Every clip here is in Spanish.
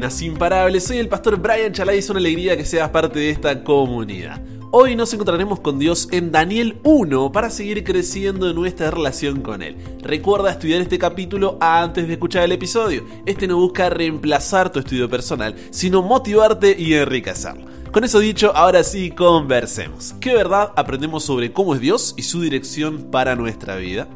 Buenas imparables, soy el pastor Brian Chalai y es una alegría que seas parte de esta comunidad. Hoy nos encontraremos con Dios en Daniel 1 para seguir creciendo en nuestra relación con Él. Recuerda estudiar este capítulo antes de escuchar el episodio. Este no busca reemplazar tu estudio personal, sino motivarte y enriquecerlo. Con eso dicho, ahora sí, conversemos. ¿Qué verdad aprendemos sobre cómo es Dios y su dirección para nuestra vida?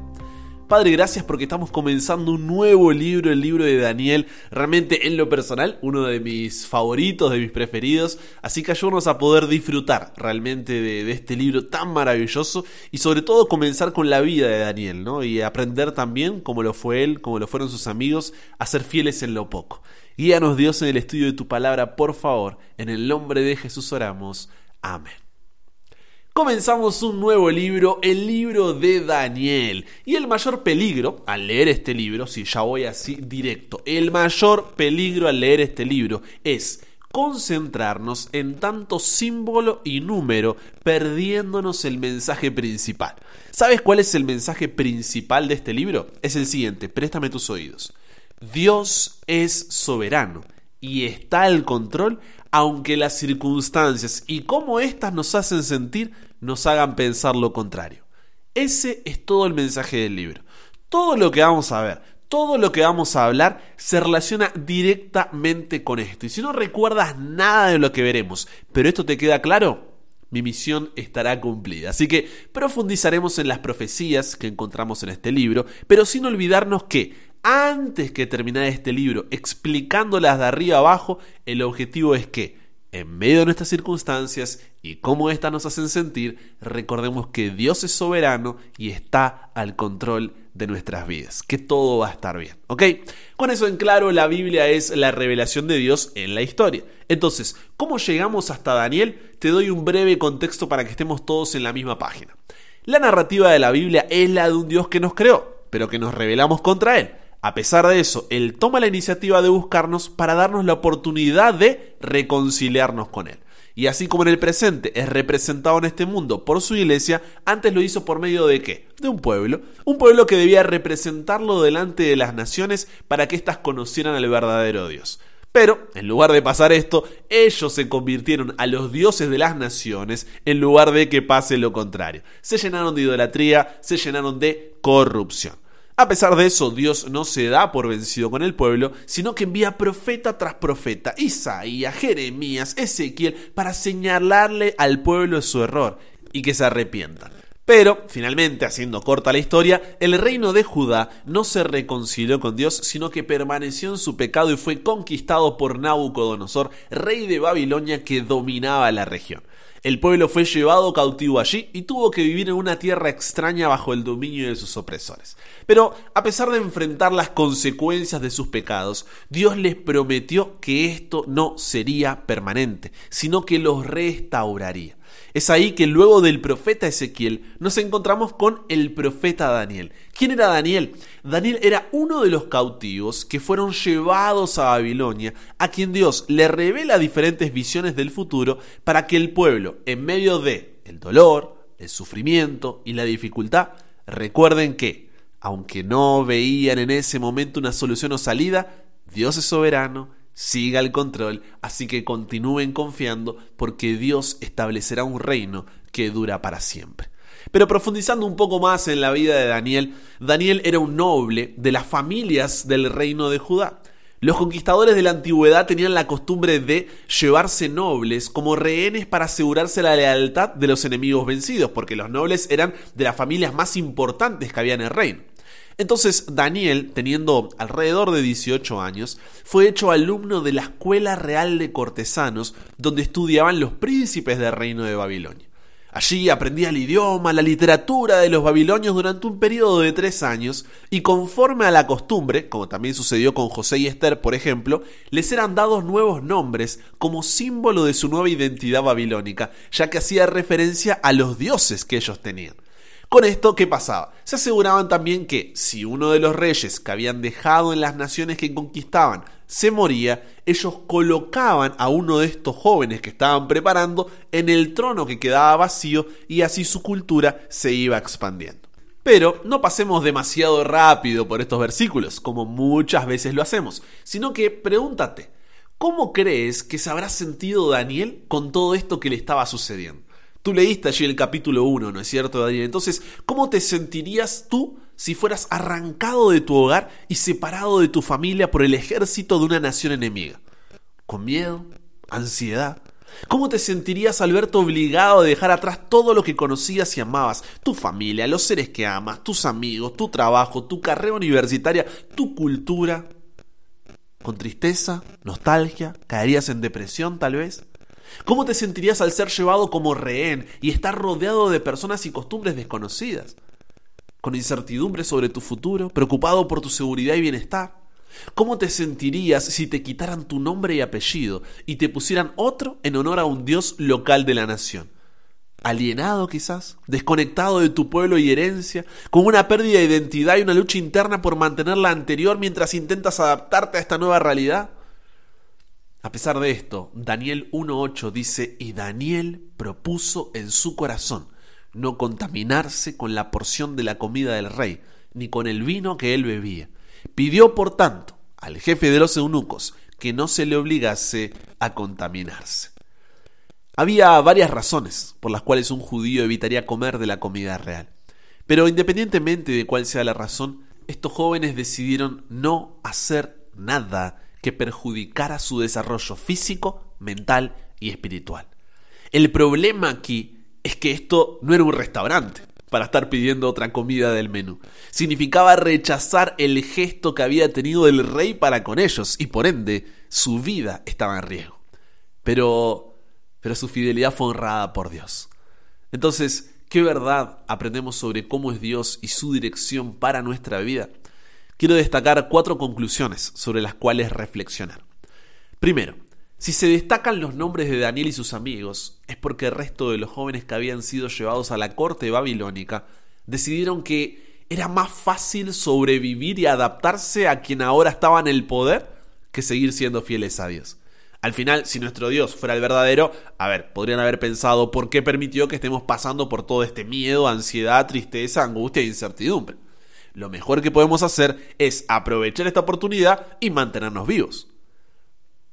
Padre, gracias porque estamos comenzando un nuevo libro, el libro de Daniel, realmente en lo personal, uno de mis favoritos, de mis preferidos, así que ayúdanos a poder disfrutar realmente de, este libro tan maravilloso y sobre todo comenzar con la vida de Daniel, ¿no? Y aprender también, como lo fue él, como lo fueron sus amigos, a ser fieles en lo poco. Guíanos Dios en el estudio de tu palabra, por favor, en el nombre de Jesús oramos. Amén comenzamos un nuevo libro, el libro de Daniel. Y el mayor peligro al leer este libro, si ya voy así directo, el mayor peligro al leer este libro es concentrarnos en tanto símbolo y número, perdiéndonos el mensaje principal. ¿Sabes cuál es el mensaje principal de este libro? Es el siguiente, préstame tus oídos. Dios es soberano y está al control aunque las circunstancias y cómo éstas nos hacen sentir nos hagan pensar lo contrario. Ese es todo el mensaje del libro. Todo lo que vamos a ver, todo lo que vamos a hablar se relaciona directamente con esto. Y si no recuerdas nada de lo que veremos, pero esto te queda claro, mi misión estará cumplida. Así que profundizaremos en las profecías que encontramos en este libro, pero sin olvidarnos que antes que terminar este libro explicándolas de arriba abajo, el objetivo es que, en medio de nuestras circunstancias y cómo éstas nos hacen sentir, recordemos que Dios es soberano y está al control de nuestras vidas, que todo va a estar bien, ¿ok? Con eso en claro, la Biblia es la revelación de Dios en la historia. Entonces, ¿cómo llegamos hasta Daniel? Te doy un breve contexto para que estemos todos en la misma página. La narrativa de la Biblia es la de un Dios que nos creó, pero que nos rebelamos contra Él. A pesar de eso, Él toma la iniciativa de buscarnos para darnos la oportunidad de reconciliarnos con Él. Y así como en el presente es representado en este mundo por su iglesia, antes lo hizo por medio de qué? De un pueblo. Un pueblo que debía representarlo delante de las naciones para que éstas conocieran al verdadero Dios. Pero, en lugar de pasar esto, ellos se convirtieron a los dioses de las naciones en lugar de que pase lo contrario. Se llenaron de idolatría, se llenaron de corrupción. A pesar de eso, Dios no se da por vencido con el pueblo, sino que envía profeta tras profeta, Isaías, Jeremías, Ezequiel, para señalarle al pueblo su error y que se arrepientan. Pero, finalmente, haciendo corta la historia, el reino de Judá no se reconcilió con Dios, sino que permaneció en su pecado y fue conquistado por Nabucodonosor, rey de Babilonia que dominaba la región. El pueblo fue llevado cautivo allí y tuvo que vivir en una tierra extraña bajo el dominio de sus opresores. Pero a pesar de enfrentar las consecuencias de sus pecados, Dios les prometió que esto no sería permanente, sino que los restauraría. Es ahí que luego del profeta Ezequiel nos encontramos con el profeta Daniel. ¿Quién era Daniel? Daniel era uno de los cautivos que fueron llevados a Babilonia, a quien Dios le revela diferentes visiones del futuro para que el pueblo, en medio de el dolor, el sufrimiento y la dificultad, recuerden que, aunque no veían en ese momento una solución o salida, Dios es soberano siga el control, así que continúen confiando porque Dios establecerá un reino que dura para siempre. Pero profundizando un poco más en la vida de Daniel, Daniel era un noble de las familias del reino de Judá. Los conquistadores de la antigüedad tenían la costumbre de llevarse nobles como rehenes para asegurarse la lealtad de los enemigos vencidos, porque los nobles eran de las familias más importantes que había en el reino. Entonces Daniel, teniendo alrededor de 18 años, fue hecho alumno de la Escuela Real de Cortesanos, donde estudiaban los príncipes del reino de Babilonia. Allí aprendía el idioma, la literatura de los babilonios durante un periodo de tres años y conforme a la costumbre, como también sucedió con José y Esther, por ejemplo, les eran dados nuevos nombres como símbolo de su nueva identidad babilónica, ya que hacía referencia a los dioses que ellos tenían. Con esto, ¿qué pasaba? Se aseguraban también que si uno de los reyes que habían dejado en las naciones que conquistaban se moría, ellos colocaban a uno de estos jóvenes que estaban preparando en el trono que quedaba vacío y así su cultura se iba expandiendo. Pero no pasemos demasiado rápido por estos versículos, como muchas veces lo hacemos, sino que pregúntate, ¿Cómo crees que se habrá sentido Daniel con todo esto que le estaba sucediendo? Tú leíste allí el capítulo 1, ¿no es cierto, Daniel? Entonces, ¿cómo te sentirías tú si fueras arrancado de tu hogar y separado de tu familia por el ejército de una nación enemiga? ¿Con miedo? ¿Ansiedad? ¿Cómo te sentirías al verte obligado a dejar atrás todo lo que conocías y amabas? Tu familia, los seres que amas, tus amigos, tu trabajo, tu carrera universitaria, tu cultura. ¿Con tristeza? ¿Nostalgia? ¿Caerías en depresión tal vez? ¿Cómo te sentirías al ser llevado como rehén y estar rodeado de personas y costumbres desconocidas? ¿Con incertidumbre sobre tu futuro? ¿Preocupado por tu seguridad y bienestar? ¿Cómo te sentirías si te quitaran tu nombre y apellido y te pusieran otro en honor a un dios local de la nación? alienado quizás, desconectado de tu pueblo y herencia, con una pérdida de identidad y una lucha interna por mantener la anterior mientras intentas adaptarte a esta nueva realidad? A pesar de esto, Daniel 1.8 dice, y Daniel propuso en su corazón no contaminarse con la porción de la comida del rey, ni con el vino que él bebía. Pidió, por tanto, al jefe de los eunucos que no se le obligase a contaminarse. Había varias razones por las cuales un judío evitaría comer de la comida real. Pero independientemente de cuál sea la razón, estos jóvenes decidieron no hacer nada que perjudicara su desarrollo físico, mental y espiritual. El problema aquí es que esto no era un restaurante para estar pidiendo otra comida del menú. Significaba rechazar el gesto que había tenido el rey para con ellos y por ende su vida estaba en riesgo. Pero pero su fidelidad fue honrada por Dios. Entonces, ¿qué verdad aprendemos sobre cómo es Dios y su dirección para nuestra vida? Quiero destacar cuatro conclusiones sobre las cuales reflexionar. Primero, si se destacan los nombres de Daniel y sus amigos, es porque el resto de los jóvenes que habían sido llevados a la corte babilónica decidieron que era más fácil sobrevivir y adaptarse a quien ahora estaba en el poder que seguir siendo fieles a Dios. Al final, si nuestro Dios fuera el verdadero, a ver, podrían haber pensado por qué permitió que estemos pasando por todo este miedo, ansiedad, tristeza, angustia e incertidumbre. Lo mejor que podemos hacer es aprovechar esta oportunidad y mantenernos vivos.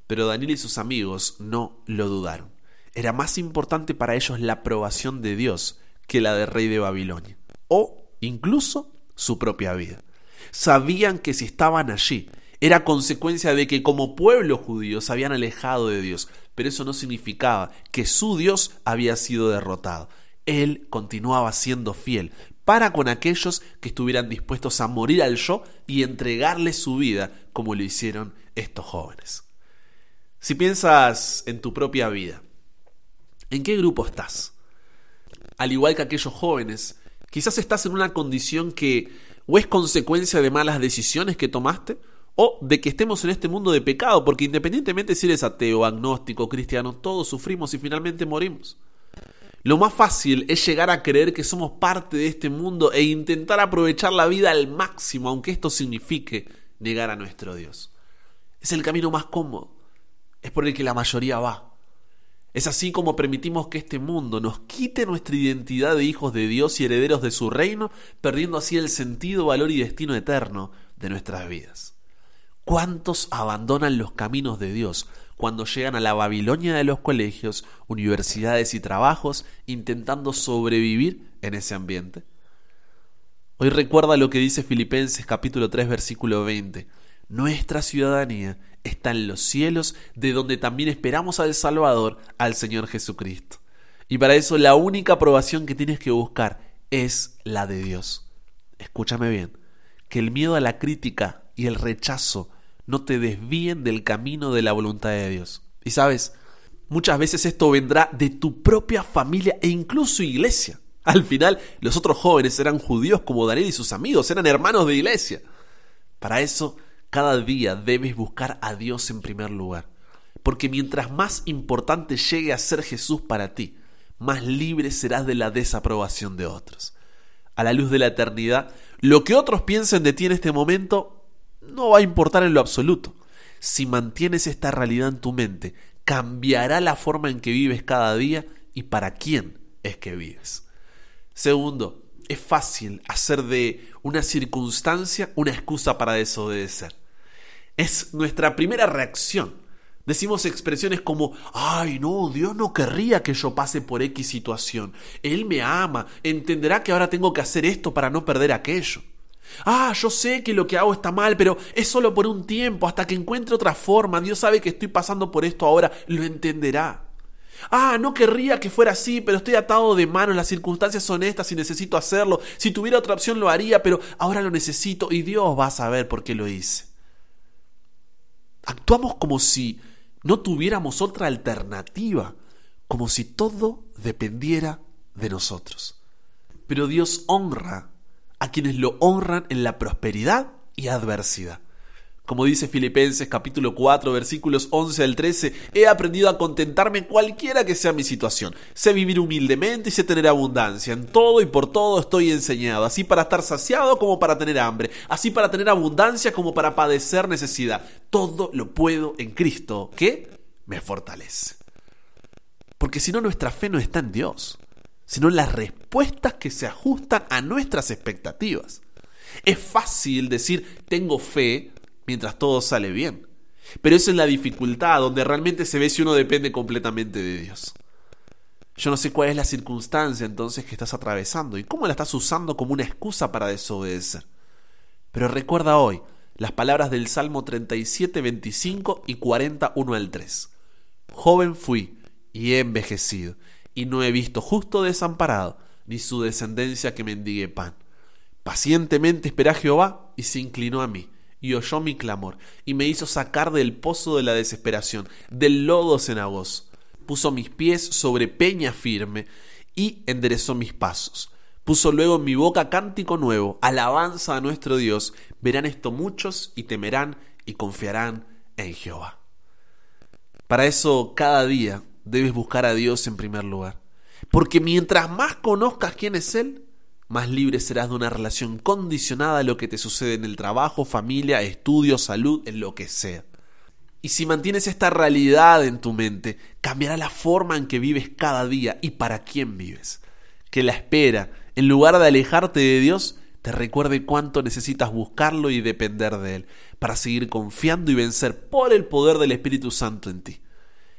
Pero Daniel y sus amigos no lo dudaron. Era más importante para ellos la aprobación de Dios que la del rey de Babilonia, o incluso su propia vida. Sabían que si estaban allí era consecuencia de que como pueblo judío se habían alejado de Dios, pero eso no significaba que su Dios había sido derrotado. Él continuaba siendo fiel para con aquellos que estuvieran dispuestos a morir al yo y entregarle su vida como lo hicieron estos jóvenes. Si piensas en tu propia vida, ¿en qué grupo estás? Al igual que aquellos jóvenes, quizás estás en una condición que o es consecuencia de malas decisiones que tomaste, o de que estemos en este mundo de pecado, porque independientemente si eres ateo, agnóstico, cristiano, todos sufrimos y finalmente morimos. Lo más fácil es llegar a creer que somos parte de este mundo e intentar aprovechar la vida al máximo, aunque esto signifique negar a nuestro Dios. Es el camino más cómodo, es por el que la mayoría va. Es así como permitimos que este mundo nos quite nuestra identidad de hijos de Dios y herederos de su reino, perdiendo así el sentido, valor y destino eterno de nuestras vidas. ¿Cuántos abandonan los caminos de Dios cuando llegan a la Babilonia de los colegios, universidades y trabajos intentando sobrevivir en ese ambiente? Hoy recuerda lo que dice Filipenses capítulo 3 versículo 20. Nuestra ciudadanía está en los cielos, de donde también esperamos al Salvador, al Señor Jesucristo. Y para eso la única aprobación que tienes que buscar es la de Dios. Escúchame bien, que el miedo a la crítica y el rechazo no te desvíen del camino de la voluntad de Dios. Y sabes, muchas veces esto vendrá de tu propia familia e incluso iglesia. Al final, los otros jóvenes eran judíos como Daniel y sus amigos, eran hermanos de iglesia. Para eso, cada día debes buscar a Dios en primer lugar. Porque mientras más importante llegue a ser Jesús para ti, más libre serás de la desaprobación de otros. A la luz de la eternidad, lo que otros piensen de ti en este momento no va a importar en lo absoluto. Si mantienes esta realidad en tu mente, cambiará la forma en que vives cada día y para quién es que vives. Segundo, es fácil hacer de una circunstancia una excusa para desobedecer. Es nuestra primera reacción Decimos expresiones como, ay no, Dios no querría que yo pase por X situación. Él me ama, entenderá que ahora tengo que hacer esto para no perder aquello. Ah, yo sé que lo que hago está mal, pero es solo por un tiempo, hasta que encuentre otra forma. Dios sabe que estoy pasando por esto ahora, lo entenderá. Ah, no querría que fuera así, pero estoy atado de manos, las circunstancias son estas y necesito hacerlo. Si tuviera otra opción lo haría, pero ahora lo necesito y Dios va a saber por qué lo hice. Actuamos como si no tuviéramos otra alternativa, como si todo dependiera de nosotros. Pero Dios honra a quienes lo honran en la prosperidad y adversidad. Como dice Filipenses capítulo 4 versículos 11 al 13, he aprendido a contentarme cualquiera que sea mi situación. Sé vivir humildemente y sé tener abundancia. En todo y por todo estoy enseñado, así para estar saciado como para tener hambre, así para tener abundancia como para padecer necesidad. Todo lo puedo en Cristo, que me fortalece. Porque si no, nuestra fe no está en Dios, sino las respuestas que se ajustan a nuestras expectativas. Es fácil decir tengo fe mientras todo sale bien. Pero eso es la dificultad, donde realmente se ve si uno depende completamente de Dios. Yo no sé cuál es la circunstancia entonces que estás atravesando y cómo la estás usando como una excusa para desobedecer. Pero recuerda hoy las palabras del Salmo 37, 25 y 41 al 3. Joven fui y he envejecido, y no he visto justo desamparado, ni su descendencia que mendigue pan. Pacientemente esperé a Jehová y se inclinó a mí y oyó mi clamor, y me hizo sacar del pozo de la desesperación, del lodo cenagoso. Puso mis pies sobre peña firme, y enderezó mis pasos. Puso luego en mi boca cántico nuevo, alabanza a nuestro Dios. Verán esto muchos y temerán y confiarán en Jehová. Para eso cada día debes buscar a Dios en primer lugar. Porque mientras más conozcas quién es Él, más libre serás de una relación condicionada a lo que te sucede en el trabajo, familia, estudio, salud, en lo que sea. Y si mantienes esta realidad en tu mente, cambiará la forma en que vives cada día y para quién vives. Que la espera, en lugar de alejarte de Dios, te recuerde cuánto necesitas buscarlo y depender de Él, para seguir confiando y vencer por el poder del Espíritu Santo en ti.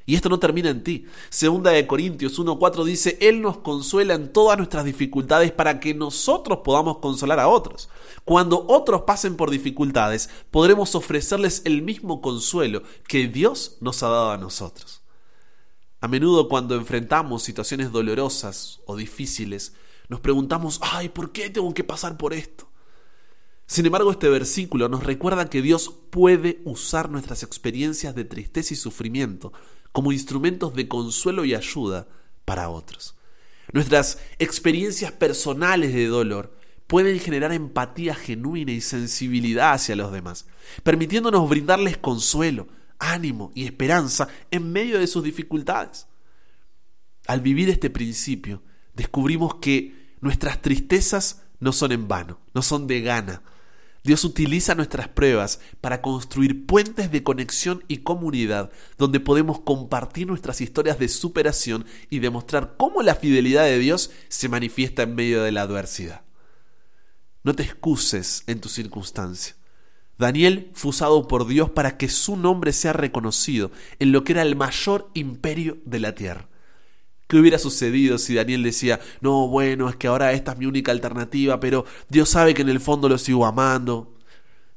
Y esto no termina en ti. Segunda de Corintios 1.4 dice, Él nos consuela en todas nuestras dificultades para que nosotros podamos consolar a otros. Cuando otros pasen por dificultades, podremos ofrecerles el mismo consuelo que Dios nos ha dado a nosotros. A menudo cuando enfrentamos situaciones dolorosas o difíciles, nos preguntamos, ay, ¿por qué tengo que pasar por esto? Sin embargo, este versículo nos recuerda que Dios puede usar nuestras experiencias de tristeza y sufrimiento como instrumentos de consuelo y ayuda para otros. Nuestras experiencias personales de dolor pueden generar empatía genuina y sensibilidad hacia los demás, permitiéndonos brindarles consuelo, ánimo y esperanza en medio de sus dificultades. Al vivir este principio, descubrimos que nuestras tristezas no son en vano, no son de gana, Dios utiliza nuestras pruebas para construir puentes de conexión y comunidad donde podemos compartir nuestras historias de superación y demostrar cómo la fidelidad de Dios se manifiesta en medio de la adversidad. No te excuses en tu circunstancia. Daniel fue usado por Dios para que su nombre sea reconocido en lo que era el mayor imperio de la tierra. ¿Qué hubiera sucedido si Daniel decía, no, bueno, es que ahora esta es mi única alternativa, pero Dios sabe que en el fondo lo sigo amando?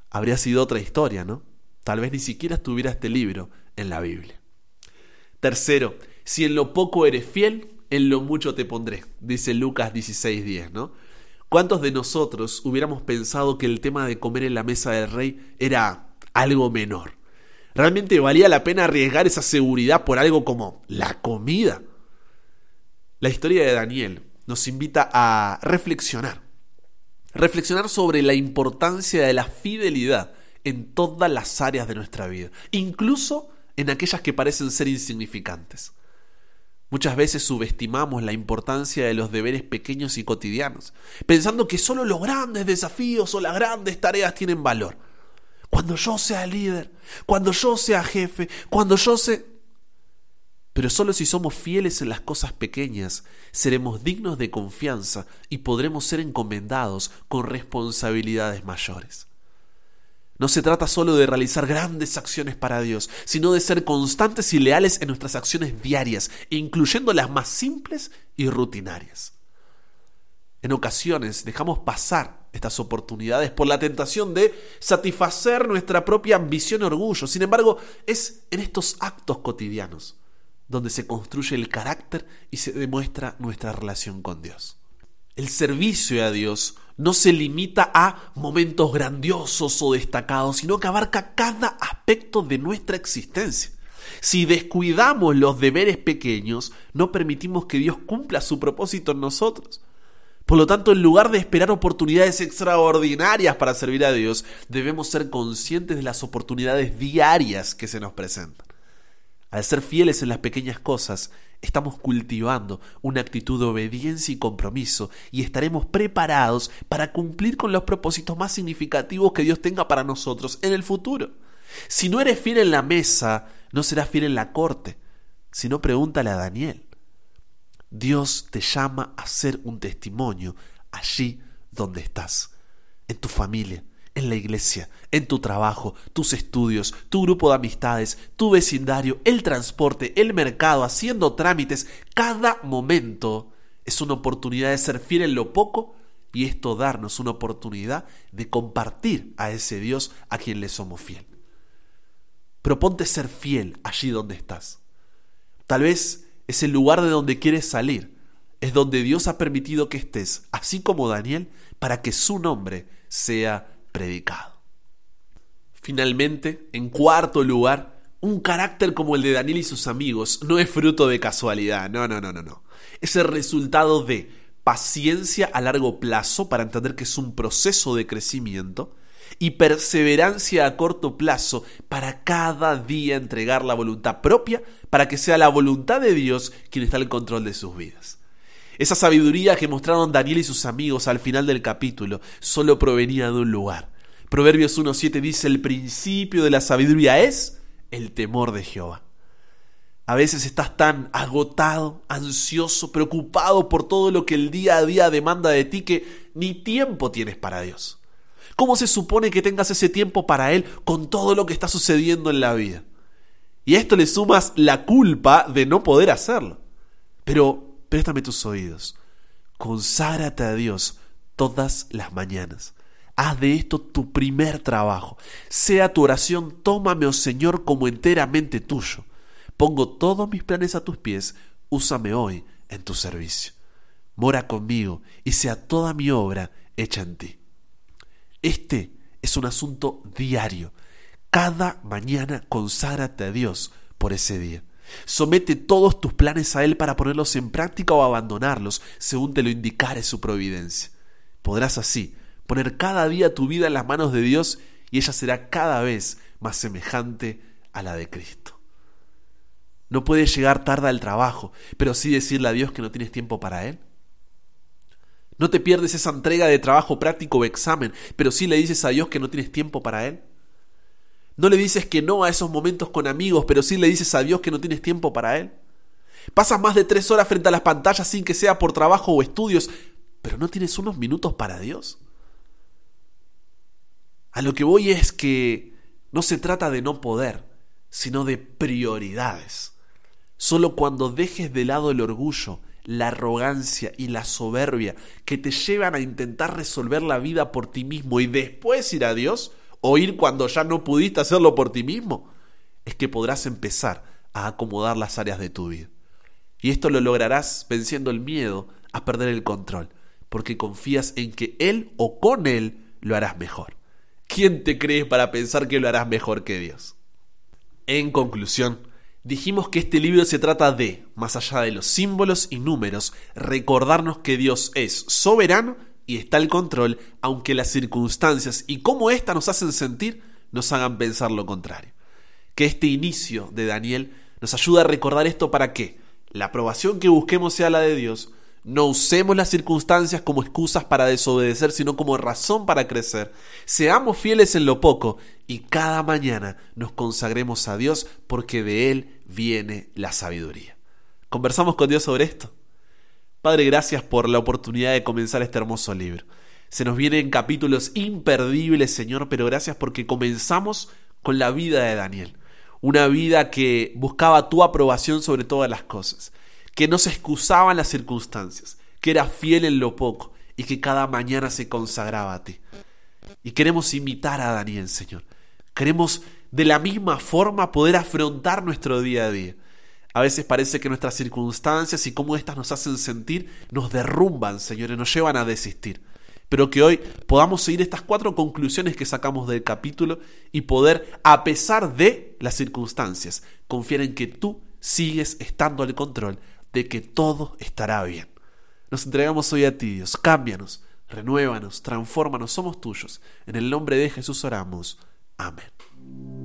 Habría sido otra historia, ¿no? Tal vez ni siquiera estuviera este libro en la Biblia. Tercero, si en lo poco eres fiel, en lo mucho te pondré, dice Lucas 16:10, ¿no? ¿Cuántos de nosotros hubiéramos pensado que el tema de comer en la mesa del rey era algo menor? ¿Realmente valía la pena arriesgar esa seguridad por algo como la comida? La historia de Daniel nos invita a reflexionar. Reflexionar sobre la importancia de la fidelidad en todas las áreas de nuestra vida, incluso en aquellas que parecen ser insignificantes. Muchas veces subestimamos la importancia de los deberes pequeños y cotidianos, pensando que solo los grandes desafíos o las grandes tareas tienen valor. Cuando yo sea líder, cuando yo sea jefe, cuando yo sea... Pero solo si somos fieles en las cosas pequeñas, seremos dignos de confianza y podremos ser encomendados con responsabilidades mayores. No se trata solo de realizar grandes acciones para Dios, sino de ser constantes y leales en nuestras acciones diarias, incluyendo las más simples y rutinarias. En ocasiones dejamos pasar estas oportunidades por la tentación de satisfacer nuestra propia ambición y orgullo. Sin embargo, es en estos actos cotidianos donde se construye el carácter y se demuestra nuestra relación con Dios. El servicio a Dios no se limita a momentos grandiosos o destacados, sino que abarca cada aspecto de nuestra existencia. Si descuidamos los deberes pequeños, no permitimos que Dios cumpla su propósito en nosotros. Por lo tanto, en lugar de esperar oportunidades extraordinarias para servir a Dios, debemos ser conscientes de las oportunidades diarias que se nos presentan. Al ser fieles en las pequeñas cosas, estamos cultivando una actitud de obediencia y compromiso y estaremos preparados para cumplir con los propósitos más significativos que Dios tenga para nosotros en el futuro. Si no eres fiel en la mesa, no serás fiel en la corte. Si no, pregúntale a Daniel. Dios te llama a ser un testimonio allí donde estás, en tu familia, en la iglesia, en tu trabajo, tus estudios, tu grupo de amistades, tu vecindario, el transporte, el mercado, haciendo trámites. Cada momento es una oportunidad de ser fiel en lo poco y esto darnos una oportunidad de compartir a ese Dios a quien le somos fiel. Proponte ser fiel allí donde estás. Tal vez es el lugar de donde quieres salir, es donde Dios ha permitido que estés, así como Daniel, para que su nombre sea predicado. Finalmente, en cuarto lugar, un carácter como el de Daniel y sus amigos no es fruto de casualidad, no, no, no, no, no. Es el resultado de paciencia a largo plazo para entender que es un proceso de crecimiento y perseverancia a corto plazo para cada día entregar la voluntad propia para que sea la voluntad de Dios quien está al control de sus vidas. Esa sabiduría que mostraron Daniel y sus amigos al final del capítulo solo provenía de un lugar. Proverbios 1.7 dice, el principio de la sabiduría es el temor de Jehová. A veces estás tan agotado, ansioso, preocupado por todo lo que el día a día demanda de ti que ni tiempo tienes para Dios. ¿Cómo se supone que tengas ese tiempo para Él con todo lo que está sucediendo en la vida? Y a esto le sumas la culpa de no poder hacerlo. Pero préstame tus oídos. Conságrate a Dios todas las mañanas. Haz de esto tu primer trabajo. Sea tu oración, tómame, oh Señor, como enteramente tuyo. Pongo todos mis planes a tus pies, úsame hoy en tu servicio. Mora conmigo y sea toda mi obra hecha en ti. Este es un asunto diario. Cada mañana conságrate a Dios por ese día. Somete todos tus planes a Él para ponerlos en práctica o abandonarlos, según te lo indicare su providencia. Podrás así poner cada día tu vida en las manos de Dios y ella será cada vez más semejante a la de Cristo. No puedes llegar tarde al trabajo, pero sí decirle a Dios que no tienes tiempo para Él. No te pierdes esa entrega de trabajo práctico o examen, pero sí le dices a Dios que no tienes tiempo para Él. No le dices que no a esos momentos con amigos, pero sí le dices a Dios que no tienes tiempo para Él. Pasas más de tres horas frente a las pantallas sin que sea por trabajo o estudios, pero no tienes unos minutos para Dios. A lo que voy es que no se trata de no poder, sino de prioridades. Solo cuando dejes de lado el orgullo, la arrogancia y la soberbia que te llevan a intentar resolver la vida por ti mismo y después ir a Dios, o ir cuando ya no pudiste hacerlo por ti mismo, es que podrás empezar a acomodar las áreas de tu vida. Y esto lo lograrás venciendo el miedo a perder el control, porque confías en que Él o con Él lo harás mejor. ¿Quién te crees para pensar que lo harás mejor que Dios? En conclusión, dijimos que este libro se trata de, más allá de los símbolos y números, recordarnos que Dios es soberano y está el control, aunque las circunstancias y cómo éstas nos hacen sentir nos hagan pensar lo contrario. Que este inicio de Daniel nos ayuda a recordar esto para que la aprobación que busquemos sea la de Dios, no usemos las circunstancias como excusas para desobedecer, sino como razón para crecer. Seamos fieles en lo poco y cada mañana nos consagremos a Dios porque de Él viene la sabiduría. ¿Conversamos con Dios sobre esto? Padre, gracias por la oportunidad de comenzar este hermoso libro. Se nos vienen capítulos imperdibles, Señor, pero gracias porque comenzamos con la vida de Daniel. Una vida que buscaba tu aprobación sobre todas las cosas, que no se excusaba en las circunstancias, que era fiel en lo poco y que cada mañana se consagraba a ti. Y queremos imitar a Daniel, Señor. Queremos de la misma forma poder afrontar nuestro día a día. A veces parece que nuestras circunstancias y cómo éstas nos hacen sentir nos derrumban, Señor, y nos llevan a desistir. Pero que hoy podamos seguir estas cuatro conclusiones que sacamos del capítulo y poder, a pesar de las circunstancias, confiar en que tú sigues estando al control de que todo estará bien. Nos entregamos hoy a ti, Dios. Cámbianos, renuévanos, transfórmanos, somos tuyos. En el nombre de Jesús oramos. Amén.